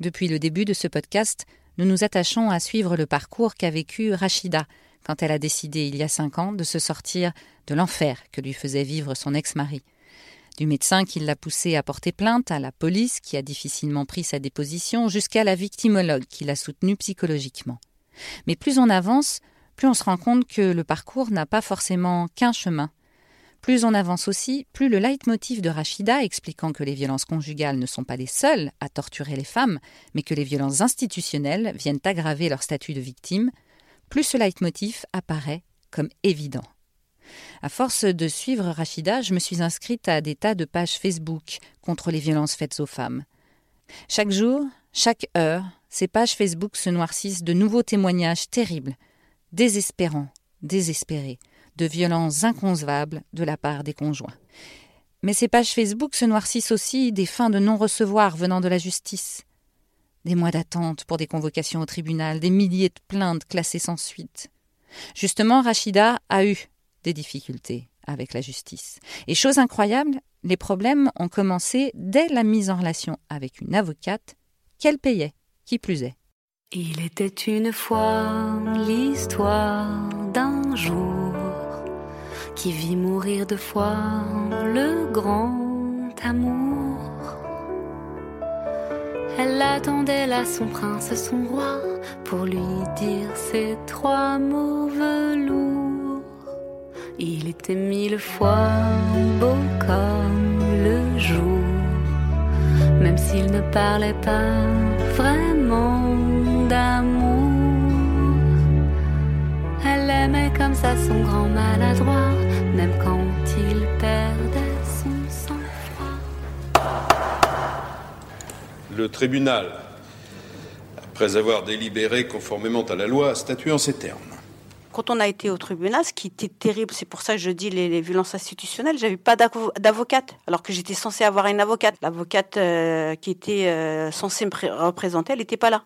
Depuis le début de ce podcast, nous nous attachons à suivre le parcours qu'a vécu Rachida quand elle a décidé il y a cinq ans de se sortir de l'enfer que lui faisait vivre son ex-mari. Du médecin qui l'a poussée à porter plainte, à la police qui a difficilement pris sa déposition, jusqu'à la victimologue qui l'a soutenue psychologiquement. Mais plus on avance, plus on se rend compte que le parcours n'a pas forcément qu'un chemin. Plus on avance aussi, plus le leitmotiv de Rachida expliquant que les violences conjugales ne sont pas les seules à torturer les femmes, mais que les violences institutionnelles viennent aggraver leur statut de victime, plus ce leitmotiv apparaît comme évident. À force de suivre Rachida, je me suis inscrite à des tas de pages Facebook contre les violences faites aux femmes. Chaque jour, chaque heure, ces pages Facebook se noircissent de nouveaux témoignages terribles, désespérants, désespérés, de violences inconcevables de la part des conjoints. Mais ces pages Facebook se noircissent aussi des fins de non-recevoir venant de la justice. Des mois d'attente pour des convocations au tribunal, des milliers de plaintes classées sans suite. Justement, Rachida a eu des difficultés avec la justice. Et chose incroyable, les problèmes ont commencé dès la mise en relation avec une avocate qu'elle payait, qui plus est. Il était une fois l'histoire d'un jour qui vit mourir de foi le grand amour. Elle attendait là son prince, son roi, pour lui dire ces trois mots velours. Il était mille fois beau comme le jour, même s'il ne parlait pas comme ça son grand maladroit, même quand il perdait son sang-froid. Le tribunal, après avoir délibéré conformément à la loi, a statué en ces termes. Quand on a été au tribunal, ce qui était terrible, c'est pour ça que je dis les, les violences institutionnelles, j'avais pas d'avo- d'avocate, alors que j'étais censée avoir une avocate. L'avocate euh, qui était euh, censée me pré- représenter, elle n'était pas là.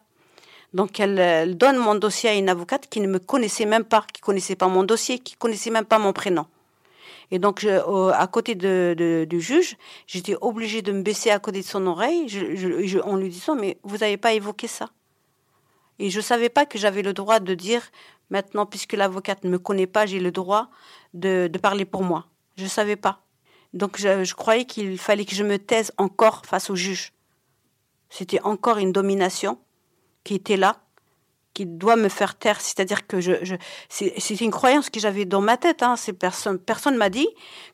Donc elle, elle donne mon dossier à une avocate qui ne me connaissait même pas, qui connaissait pas mon dossier, qui connaissait même pas mon prénom. Et donc, je- à côté de, de- du juge, j'étais obligée de me baisser à côté de son oreille je- je- en lui disant, mais vous n'avez pas évoqué ça. Et je savais pas que j'avais le droit de dire, maintenant, puisque l'avocate ne me connaît pas, j'ai le droit de, de parler pour moi. Je savais pas. Donc, je croyais qu'il fallait que je me taise encore face au juge. C'était encore une domination qui était là, qui doit me faire taire. C'est-à-dire que je, je c'est une croyance que j'avais dans ma tête. Hein. C'est personne, personne m'a dit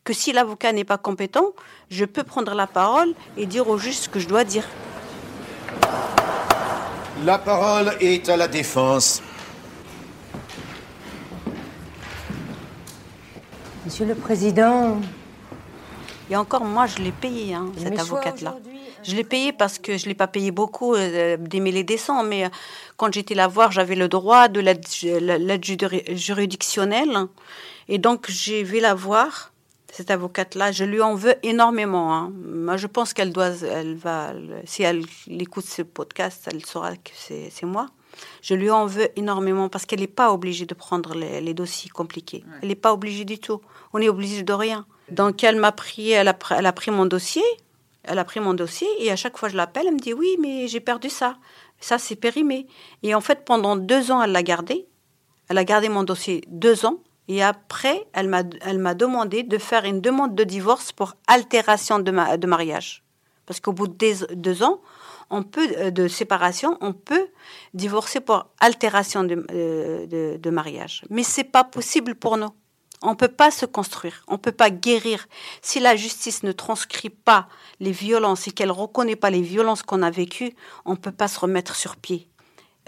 que si l'avocat n'est pas compétent, je peux prendre la parole et dire au juge ce que je dois dire. La parole est à la défense. Monsieur le Président, Et encore, moi, je l'ai payé, hein, cette avocate-là. Je l'ai payé parce que je ne l'ai pas payé beaucoup, euh, des mille et des cents, mais euh, quand j'étais la voir, j'avais le droit de l'aide juri- juridictionnelle. Et donc, j'ai vais la voir, cette avocate-là. Je lui en veux énormément. hein. Moi, je pense qu'elle doit, elle va, si elle écoute ce podcast, elle saura que c'est moi. Je lui en veux énormément parce qu'elle n'est pas obligée de prendre les, les dossiers compliqués. Elle n'est pas obligée du tout. On est obligé de rien. Donc elle m'a pris, elle a, pr- elle a pris mon dossier, elle a pris mon dossier et à chaque fois je l'appelle, elle me dit oui, mais j'ai perdu ça. Ça c'est périmé. Et en fait pendant deux ans elle l'a gardé. Elle a gardé mon dossier deux ans. Et après, elle m'a, demandé de faire une demande de divorce pour altération de, de mariage. Parce qu'au bout de deux, deux ans, on peut, euh, de séparation, on peut divorcer pour altération de, euh, de, de mariage. Mais c'est pas possible pour nous. On ne peut pas se construire, on ne peut pas guérir. Si la justice ne transcrit pas les violences et qu'elle ne reconnaît pas les violences qu'on a vécues, on ne peut pas se remettre sur pied.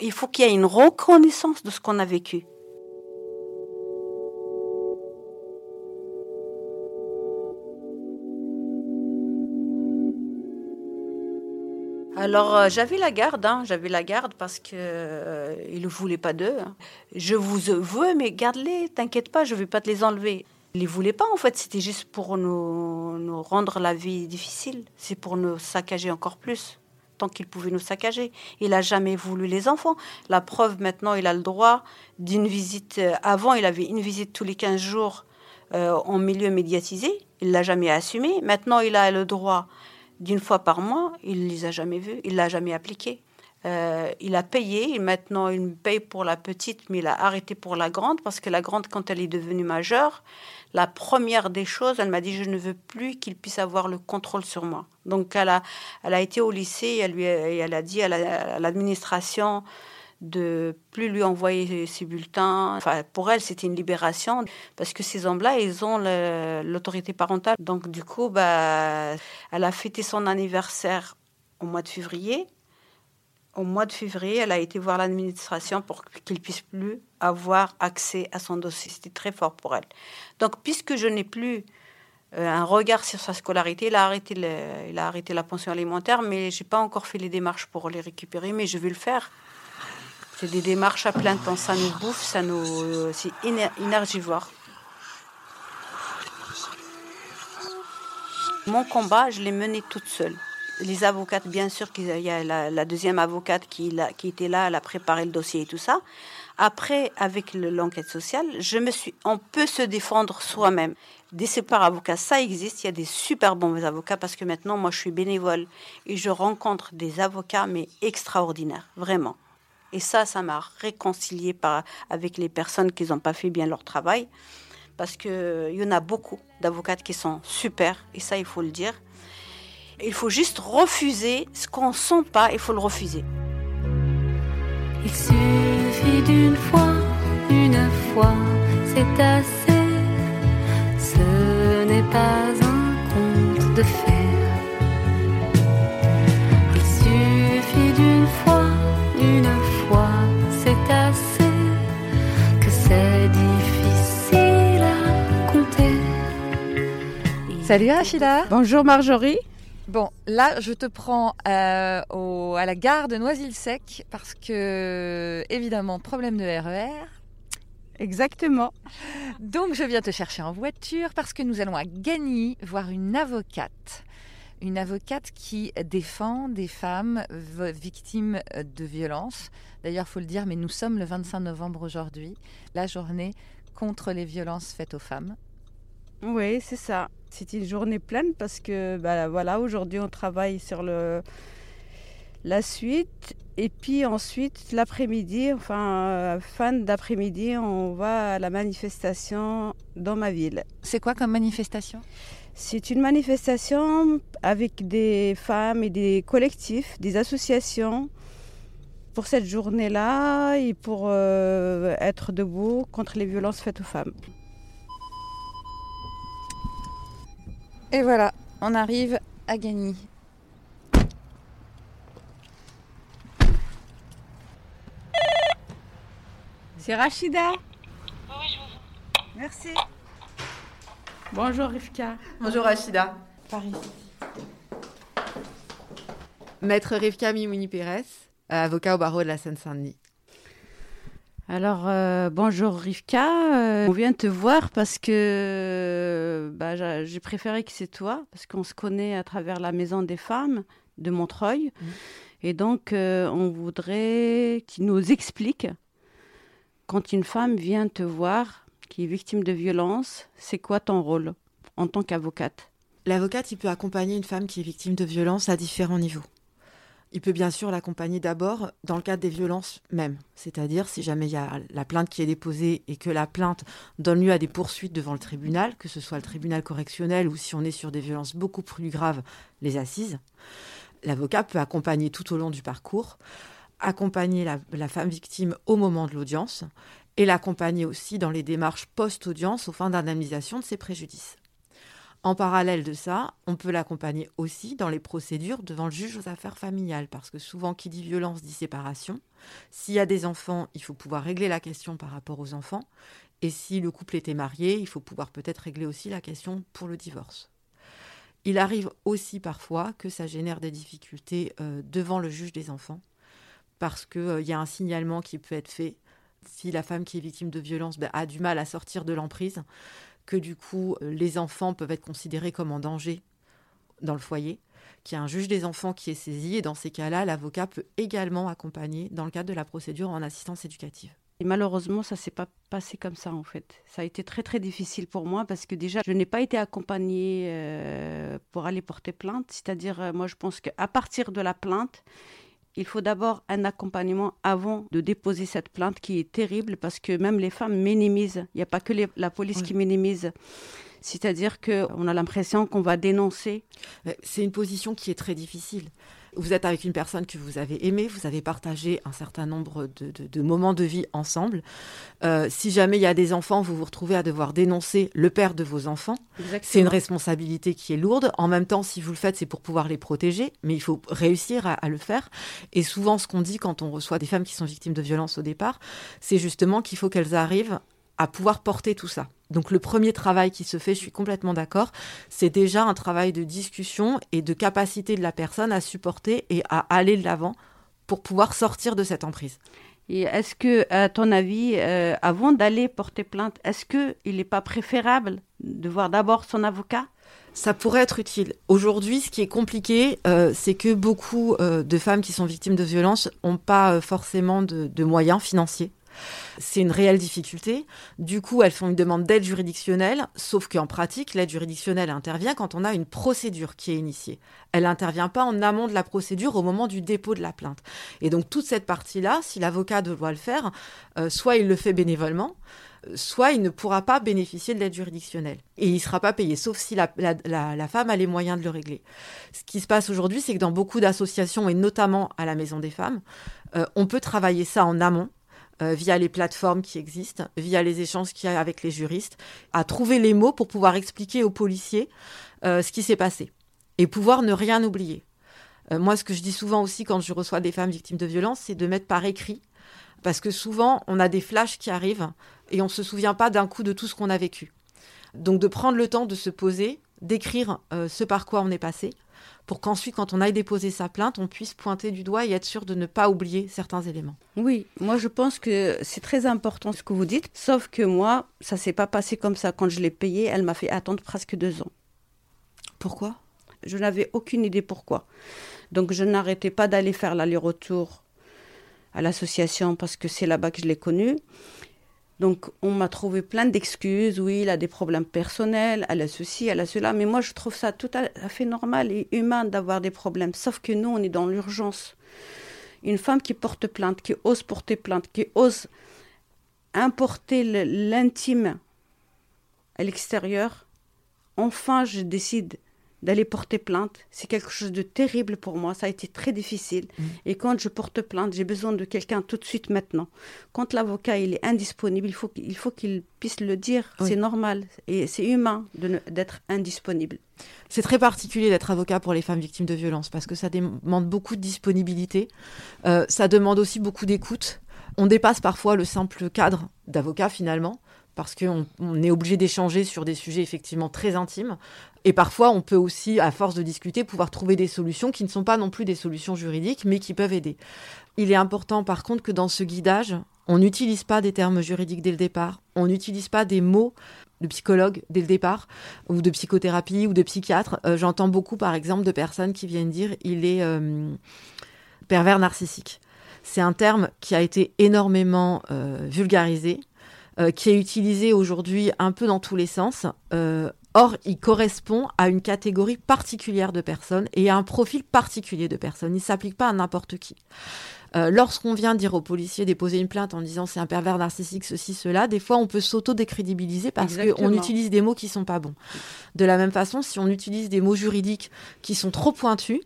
Il faut qu'il y ait une reconnaissance de ce qu'on a vécu. Alors euh, j'avais la garde, hein, j'avais la garde parce que euh, ne voulait pas d'eux. hein. Je vous veux, mais garde-les, t'inquiète pas, je vais pas te les enlever. Il les voulait pas en fait, c'était juste pour nous, rendre la vie difficile, c'est pour nous saccager encore plus. Tant qu'il pouvait nous saccager, il a jamais voulu les enfants. La preuve maintenant, il a le droit d'une visite. euh, Avant, il avait une visite tous les 15 jours euh, en milieu médiatisé. Il l'a jamais assumé. Maintenant, il a le droit d'une fois par mois. Il les a jamais vus. Il l'a jamais appliqué. Euh, il a payé, maintenant il me paye pour la petite, mais il a arrêté pour la grande, parce que la grande, quand elle est devenue majeure, la première des choses, elle m'a dit, je ne veux plus qu'il puisse avoir le contrôle sur moi. Donc elle a, elle a été au lycée, elle, lui elle a dit à l'administration de plus lui envoyer ses bulletins. Enfin, pour elle, c'était une libération parce que ces hommes-là, ils ont l'autorité parentale. Donc, du coup, bah, elle a fêté son anniversaire au mois de février. Au mois de février, elle a été voir l'administration pour qu'il puisse plus avoir accès à son dossier. C'était très fort pour elle. Donc, puisque je n'ai plus euh, un regard sur sa scolarité, il a arrêté, il a arrêté la pension alimentaire, mais j'ai pas encore fait les démarches pour les récupérer, mais je vais le faire. C'est des démarches à plein temps. Ça nous bouffe, ça nous, c'est énergivore. Mon combat, je l'ai mené toute seule. Les avocates, bien sûr, qu'il y a la, deuxième avocate qui, qui, était là, elle a préparé le dossier et tout ça. Après, avec l'enquête sociale, je me suis, on peut se défendre soi-même. Des super avocats, ça existe. Il y a des super bons avocats parce que maintenant, moi, je suis bénévole et je rencontre des avocats, mais extraordinaires, vraiment. Et ça, ça m'a réconcilié avec les personnes qui n'ont pas fait bien leur travail. Parce qu'il y en a beaucoup d'avocates qui sont super, et ça, il faut le dire. Il faut juste refuser ce qu'on sent pas, il faut le refuser. Il suffit d'une fois, une fois, c'est assez. Ce n'est pas un conte de fées. Il suffit d'une Salut Rachida. Bonjour Marjorie. Bon, là, je te prends euh, au, à la gare de Noisy-le-Sec parce que, évidemment, problème de RER. E Exactement. Donc, je viens te chercher en voiture parce que nous allons à Gagny voir une avocate une avocate qui défend des femmes victimes de violences. D'ailleurs, faut le dire, mais nous sommes le 25 novembre aujourd'hui, la journée contre les violences faites aux femmes. Oui, c'est ça. C'est une journée pleine parce que bah, voilà, aujourd'hui on travaille sur le la suite et puis ensuite l'après-midi, enfin fin d'après-midi, on va à la manifestation dans ma ville. C'est quoi comme manifestation? C'est une manifestation avec des femmes et des collectifs, des associations pour cette journée-là et pour euh, être debout contre les violences faites aux femmes. Et voilà, on arrive à Gagny. C'est Rachida. Oui, je vous. Merci. Bonjour Rivka. Bonjour Rachida. Paris. Maître Rivka Mimouni Pérez, euh, avocat au barreau de la Seine-Saint-Denis. Alors, euh, bonjour Rivka, euh, on vient te voir parce que bah, j'ai préféré que c'est toi, parce qu'on se connaît à travers la Maison des Femmes de Montreuil. Mmh. Et donc, on voudrait qu'il nous explique quand une femme vient te voir qui est victime de violence, c'est quoi ton rôle en tant qu'avocate? L'avocate, il peut accompagner une femme qui est victime de violence à différents niveaux. Il peut bien sûr l'accompagner d'abord dans le cadre des violences même, c'est-à-dire si jamais il y a la plainte qui est déposée et que la plainte donne lieu à des poursuites devant le tribunal, que ce soit le tribunal correctionnel ou si on est sur des violences beaucoup plus graves, les assises. L'avocat peut accompagner tout au long du parcours, accompagner la, la femme victime au moment de l'audience et l'accompagner aussi dans les démarches post-audience aux fins d'indemnisation de ses préjudices. En parallèle de ça, on peut l'accompagner aussi dans les procédures devant le juge aux affaires familiales, parce que souvent, qui dit violence dit séparation. S'il y a des enfants, il faut pouvoir régler la question par rapport aux enfants. Et si le couple était marié, il faut pouvoir peut-être régler aussi la question pour le divorce. Il arrive aussi parfois que ça génère des difficultés euh, devant le juge des enfants, parce qu'il euh, y a un signalement qui peut être fait si la femme qui est victime de violence ben, a du mal à sortir de l'emprise, que du coup euh, les enfants peuvent être considérés comme en danger dans le foyer, qu'il y a un juge des enfants qui est saisi et dans ces cas-là, l'avocat peut également accompagner dans le cadre de la procédure en assistance éducative. Et malheureusement, ça s'est pas passé comme ça en fait. Ça a été très très difficile pour moi parce que déjà, je n'ai pas été accompagnée euh, pour aller porter plainte. C'est-à-dire, euh, moi, je pense qu'à partir de la plainte, il faut d'abord un accompagnement avant de déposer cette plainte qui est terrible parce que même les femmes minimisent. Il n'y a pas que la police qui minimise. C'est-à-dire qu'on a l'impression qu'on va dénoncer. C'est une position qui est très difficile. Vous êtes avec une personne que vous avez aimée, vous avez partagé un certain nombre de, moments de vie ensemble. Euh, si jamais il y a des enfants, vous vous retrouvez à devoir dénoncer le père de vos enfants. C'est une responsabilité qui est lourde. En même temps, si vous le faites, c'est pour pouvoir les protéger, mais il faut réussir à, à le faire. Et souvent, ce qu'on dit quand on reçoit des femmes qui sont victimes de violences au départ, c'est justement qu'il faut qu'elles arrivent à pouvoir porter tout ça. Donc le premier travail qui se fait, je suis complètement d'accord, c'est déjà un travail de discussion et de capacité de la personne à supporter et à aller de l'avant pour pouvoir sortir de cette emprise. Et est-ce que, à ton avis, euh, avant d'aller porter plainte, est-ce qu'il n'est pas préférable de voir d'abord son avocat? Ça pourrait être utile. Aujourd'hui, ce qui est compliqué, euh, c'est que beaucoup euh, de femmes qui sont victimes de violences n'ont pas forcément de moyens financiers c'est une réelle difficulté. Du coup, elles font une demande d'aide juridictionnelle, sauf qu'en pratique, l'aide juridictionnelle intervient quand on a une procédure qui est initiée. Elle n'intervient pas en amont de la procédure au moment du dépôt de la plainte. Et donc toute cette partie-là, si l'avocat doit le faire, euh, soit il le fait bénévolement, soit il ne pourra pas bénéficier de l'aide juridictionnelle. Et il ne sera pas payé, sauf si la, femme a les moyens de le régler. Ce qui se passe aujourd'hui, c'est que dans beaucoup d'associations, et notamment à la Maison des femmes, euh, on peut travailler ça en amont euh, via les plateformes qui existent, via les échanges qu'il y a avec les juristes, à trouver les mots pour pouvoir expliquer aux policiers euh, ce qui s'est passé et pouvoir ne rien oublier. Euh, moi, ce que je dis souvent aussi quand je reçois des femmes victimes de violences, c'est de mettre par écrit, parce que souvent, on a des flashs qui arrivent et on ne se souvient pas d'un coup de tout ce qu'on a vécu. Donc de prendre le temps de se poser, d'écrire ce par quoi on est passé, pour qu'ensuite, quand on aille déposer sa plainte, on puisse pointer du doigt et être sûr de ne pas oublier certains éléments. Oui, moi je pense que c'est très important ce que vous dites, sauf que moi, ça s'est pas passé comme ça. Quand je l'ai payée, elle m'a fait attendre presque deux ans. Pourquoi? Je n'avais aucune idée pourquoi. Donc je n'arrêtais pas d'aller faire l'aller-retour à l'association parce que c'est là-bas que je l'ai connue. Donc, on m'a trouvé plein d'excuses. Oui, il a des problèmes personnels, elle a ceci, elle a cela. Mais moi, je trouve ça tout à fait normal et humain d'avoir des problèmes. Sauf que nous, on est dans l'urgence. Une femme qui porte plainte, qui ose porter plainte, qui ose importer l'intime à l'extérieur, enfin, je décide d'aller porter plainte. C'est quelque chose de terrible pour moi. Ça a été très difficile. Mm. Et quand je porte plainte, j'ai besoin de quelqu'un tout de suite maintenant. Quand l'avocat il est indisponible, il faut qu'il faut qu'il puisse le dire. C'est normal et c'est humain d'être indisponible. C'est très particulier d'être avocat pour les femmes victimes de violences parce que ça demande beaucoup de disponibilité. Euh, ça demande aussi beaucoup d'écoute. On dépasse parfois le simple cadre d'avocat finalement parce qu'on est obligé d'échanger sur des sujets effectivement très intimes. Et parfois, on peut aussi, à force de discuter, pouvoir trouver des solutions qui ne sont pas non plus des solutions juridiques, mais qui peuvent aider. Il est important, par contre, que dans ce guidage, on n'utilise pas des termes juridiques dès le départ, on n'utilise pas des mots de psychologue dès le départ, ou de psychothérapie, ou de psychiatre. Euh, j'entends beaucoup, par exemple, de personnes qui viennent dire il est euh, pervers narcissique. C'est un terme qui a été énormément euh, vulgarisé, qui est utilisé aujourd'hui un peu dans tous les sens. Or, il correspond à une catégorie particulière de personnes et à un profil particulier de personnes. Il ne s'applique pas à n'importe qui. Euh, lorsqu'on vient dire aux policiers déposer une plainte en disant c'est un pervers narcissique, ceci, cela, des fois on peut s'auto-décrédibiliser parce qu'on utilise des mots qui sont pas bons. De la même façon, si on utilise des mots juridiques qui sont trop pointus,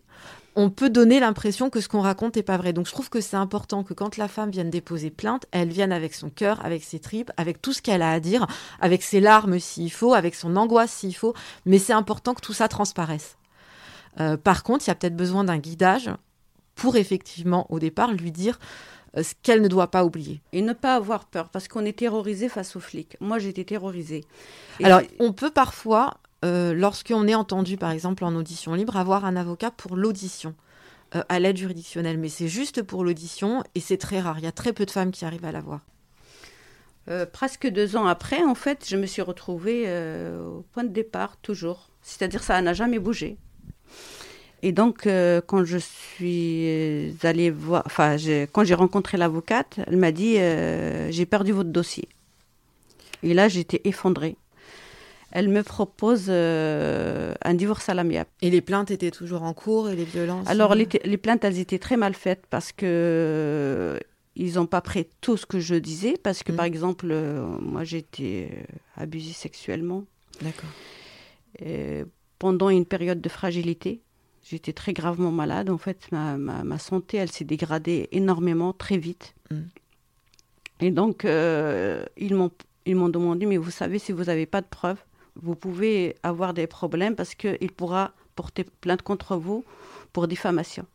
on peut donner l'impression que ce qu'on raconte n'est pas vrai. Donc je trouve que c'est important que quand la femme vienne déposer plainte, elle vienne avec son cœur, avec ses tripes, avec tout ce qu'elle a à dire, avec ses larmes s'il faut, avec son angoisse s'il faut. Mais c'est important que tout ça transparaisse. Euh, par contre, il y a peut-être besoin d'un guidage pour effectivement, au départ, lui dire euh, ce qu'elle ne doit pas oublier. Et ne pas avoir peur, parce qu'on est terrorisé face aux flics. Moi, été terrorisée. Alors, on peut parfois euh, lorsqu'on est entendu, par exemple, en audition libre, avoir un avocat pour l'audition euh, à l'aide juridictionnelle. Mais c'est juste pour l'audition et c'est très rare. Il y a très peu de femmes qui arrivent à l'avoir. Euh, presque deux ans après, en fait, je me suis retrouvée au point de départ, toujours. C'est-à-dire ça n'a jamais bougé. Et donc, quand je suis allée voir, j'ai rencontré l'avocate, elle m'a dit J'ai perdu votre dossier. Et là, j'étais effondrée. Elle me propose euh, un divorce à l'amiable. Et les plaintes étaient toujours en cours et les violences Alors les, les plaintes, elles étaient très mal faites parce que ils n'ont pas pris tout ce que je disais parce que Mm. par exemple, euh, moi j'ai été euh, abusée sexuellement D'accord. Et pendant une période de fragilité. J'étais très gravement malade. En fait, ma, ma, ma santé, elle s'est dégradée énormément, très vite. Mm. Et donc, euh, ils m'ont ils m'ont demandé, mais vous savez, si vous n'avez pas de preuves, vous pouvez avoir des problèmes parce qu'il pourra porter plainte contre vous pour diffamation.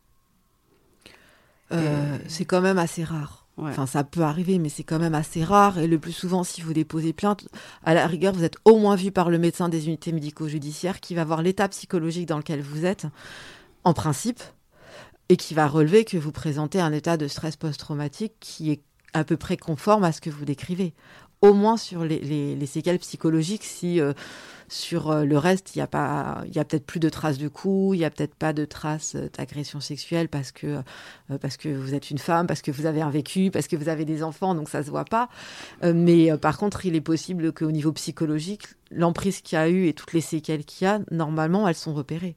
Euh, c'est quand même assez rare. Ouais. Enfin, ça peut arriver, mais c'est quand même assez rare. Et le plus souvent, si vous déposez plainte, à la rigueur, vous êtes au moins vu par le médecin des unités médico-judiciaires qui va voir l'état psychologique dans lequel vous êtes, en principe, et qui va relever que vous présentez un état de stress post-traumatique qui est à peu près conforme à ce que vous décrivez. Au moins sur les, les- les séquelles psychologiques, si euh, sur euh, le reste, il n'y a, pas- y a peut-être plus de traces de coups, il n'y a peut-être pas de traces euh, d'agression sexuelle parce que parce que vous êtes une femme, parce que vous avez un vécu, parce que vous avez des enfants, donc ça se voit pas. Mais par contre, il est possible qu'au niveau psychologique, l'emprise qu'il y a eu et toutes les séquelles qu'il y a, normalement, elles sont repérées.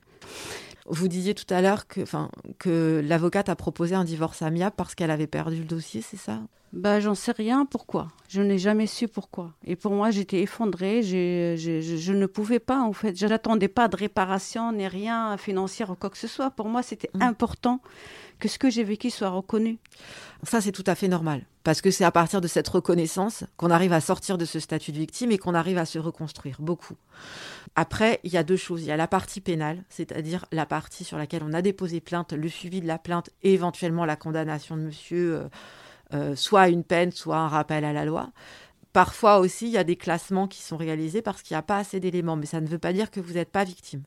Vous disiez tout à l'heure que, enfin, que l'avocate a proposé un divorce amiable parce qu'elle avait perdu le dossier, c'est ça? Bah, j'en sais rien. Pourquoi? Je n'ai jamais su pourquoi. Et pour moi, j'étais effondrée. J'ai- je, je ne pouvais pas, en fait. Je n'attendais pas de réparation ni rien financier ou quoi que ce soit. Pour moi, c'était Mm. important que ce que j'ai vécu soit reconnu. Ça, c'est tout à fait normal. Parce que c'est à partir de cette reconnaissance qu'on arrive à sortir de ce statut de victime et qu'on arrive à se reconstruire, beaucoup. Après, il y a deux choses. Il y a la partie pénale, c'est-à-dire la partie sur laquelle on a déposé plainte, le suivi de la plainte et éventuellement la condamnation de monsieur, euh, euh, soit à une peine, soit un rappel à la loi. Parfois aussi, il y a des classements qui sont réalisés parce qu'il n'y a pas assez d'éléments, mais ça ne veut pas dire que vous n'êtes pas victime.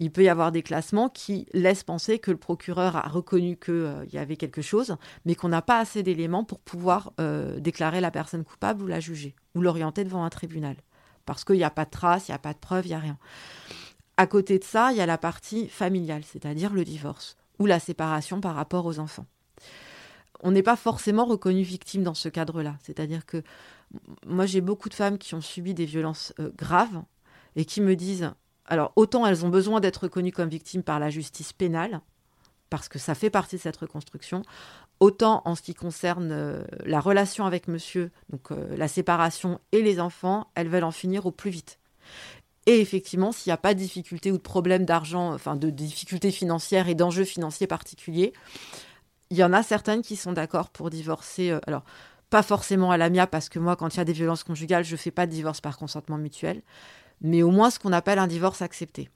Il peut y avoir des classements qui laissent penser que le procureur a reconnu qu'il y avait quelque chose, mais qu'on n'a pas assez d'éléments pour pouvoir euh, déclarer la personne coupable ou la juger, ou l'orienter devant un tribunal. Parce qu'il n'y a pas de traces, il n'y a pas de preuves, il n'y a rien. À côté de ça, il y a la partie familiale, c'est-à-dire le divorce, ou la séparation par rapport aux enfants. On n'est pas forcément reconnu victime dans ce cadre-là. C'est-à-dire que moi, j'ai beaucoup de femmes qui ont subi des violences euh, graves et qui me disent, alors autant elles ont besoin d'être reconnues comme victimes par la justice pénale, parce que ça fait partie de cette reconstruction, autant en ce qui concerne euh, la relation avec monsieur, donc euh, la séparation et les enfants, elles veulent en finir au plus vite. Et effectivement, s'il n'y a pas de difficulté ou de problème d'argent, enfin de difficultés financières et d'enjeux financiers particuliers, il y en a certaines qui sont d'accord pour divorcer. euh, alors, pas forcément à l'amiable, parce que moi, quand il y a des violences conjugales, je ne fais pas de divorce par consentement mutuel, mais au moins ce qu'on appelle un divorce accepté.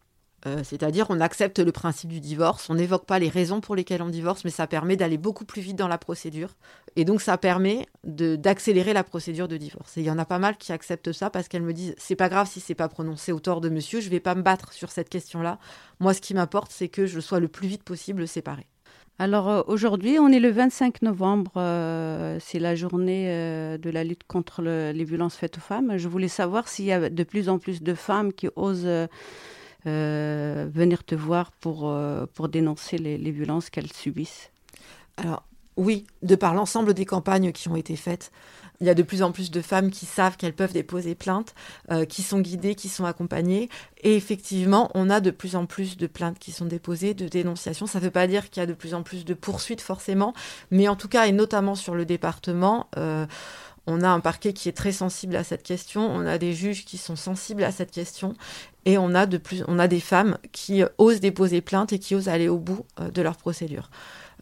Euh, C'est-à-dire, on accepte le principe du divorce, on n'évoque pas les raisons pour lesquelles on divorce, mais ça permet d'aller beaucoup plus vite dans la procédure. Et donc, ça permet d'accélérer la procédure de divorce. Et il y en a pas mal qui acceptent ça parce qu'elles me disent c'est pas grave si c'est pas prononcé au tort de monsieur, je vais pas me battre sur cette question-là. Moi, ce qui m'importe, c'est que je sois le plus vite possible séparée. Alors euh, aujourd'hui, on est le 25 novembre, euh, c'est la journée euh, de la lutte contre le- les violences faites aux femmes. Je voulais savoir s'il y a de plus en plus de femmes qui osent venir te voir pour, dénoncer les violences qu'elles subissent. Alors, oui, de par l'ensemble des campagnes qui ont été faites, il y a de plus en plus de femmes qui savent qu'elles peuvent déposer plainte, euh, qui sont guidées, qui sont accompagnées. Et effectivement, on a de plus en plus de plaintes qui sont déposées, de dénonciations. Ça ne veut pas dire qu'il y a de plus en plus de poursuites forcément, mais en tout cas, et notamment sur le département, euh, on a un parquet qui est très sensible à cette question, on a des juges qui sont sensibles à cette question, et on a, des femmes qui osent déposer plainte et qui osent aller au bout euh, de leur procédure.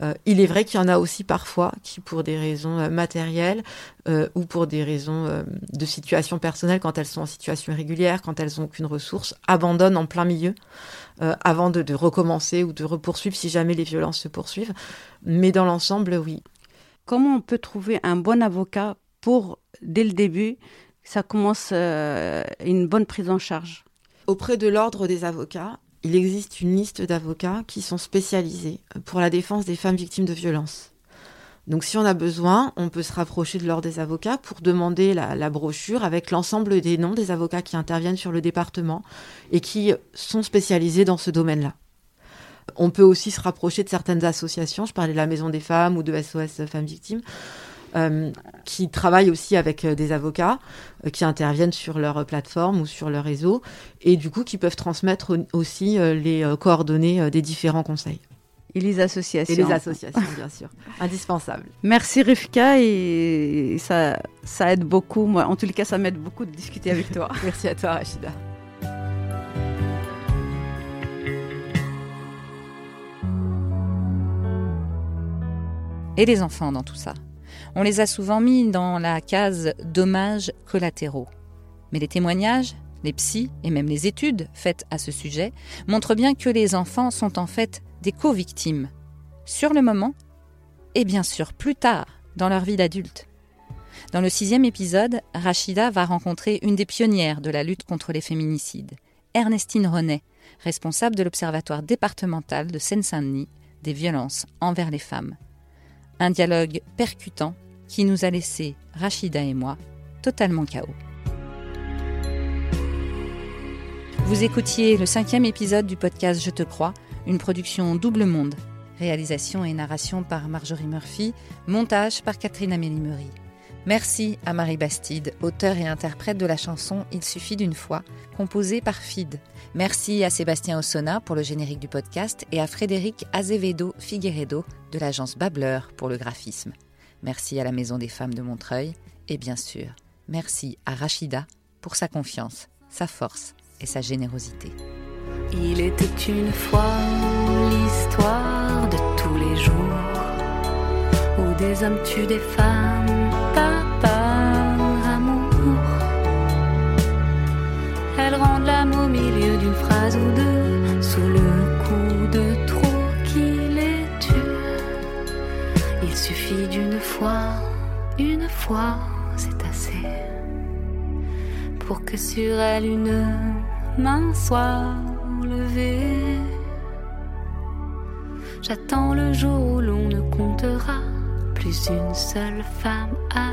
Euh, il est vrai qu'il y en a aussi parfois qui, pour des raisons euh, matérielles euh, ou pour des raisons euh, de situation personnelle, quand elles sont en situation irrégulière, quand elles n'ont aucune ressource, abandonnent en plein milieu euh, avant de, de recommencer ou de repoursuivre si jamais les violences se poursuivent. Mais dans l'ensemble, oui. Comment on peut trouver un bon avocat pour, dès le début, ça commence euh, une bonne prise en charge? Auprès de l'ordre des avocats, il existe une liste d'avocats qui sont spécialisés pour la défense des femmes victimes de violences. Donc si on a besoin, on peut se rapprocher de l'ordre des avocats pour demander la, brochure avec l'ensemble des noms des avocats qui interviennent sur le département et qui sont spécialisés dans ce domaine-là. On peut aussi se rapprocher de certaines associations, je parlais de la Maison des femmes ou de SOS Femmes Victimes, qui travaillent aussi avec des avocats qui interviennent sur leur plateforme ou sur leur réseau et du coup qui peuvent transmettre aussi les coordonnées des différents conseils. Et les associations. Et les associations, bien sûr. Indispensable. Merci Rivka et ça, ça aide beaucoup. Moi, en tous les cas, ça m'aide beaucoup de discuter avec toi. Merci à toi, Rachida. Et les enfants dans tout ça? On les a souvent mis dans la case dommages collatéraux. Mais les témoignages, les psys et même les études faites à ce sujet montrent bien que les enfants sont en fait des co-victimes, sur le moment et bien sûr plus tard dans leur vie d'adulte. Dans le sixième épisode, Rachida va rencontrer une des pionnières de la lutte contre les féminicides, Ernestine Renet, responsable de l'Observatoire départemental de Seine-Saint-Denis des violences envers les femmes. Un dialogue percutant qui nous a laissé, Rachida et moi, totalement chaos. Vous écoutiez le cinquième épisode du podcast Je te crois, une production double monde. Réalisation et narration par Marjorie Murphy, montage par Catherine Amélie Meury. Merci à Marie Bastide, auteur et interprète de la chanson Il suffit d'une fois, composée par Fid. Merci à Sébastien Ossona pour le générique du podcast et à Frédéric Azevedo Figueredo de l'agence Bableur pour le graphisme. Merci à la Maison des Femmes de Montreuil et bien sûr, merci à Rachida pour sa confiance, sa force et sa générosité. Il était une fois l'histoire de tous les jours où des hommes tuent des femmes, d'une phrase ou deux, sous le coup de trop qui les tue. Il suffit d'une fois, une fois, c'est assez, pour que sur elle une main soit J'attends le jour où l'on ne comptera plus une seule femme assassinée.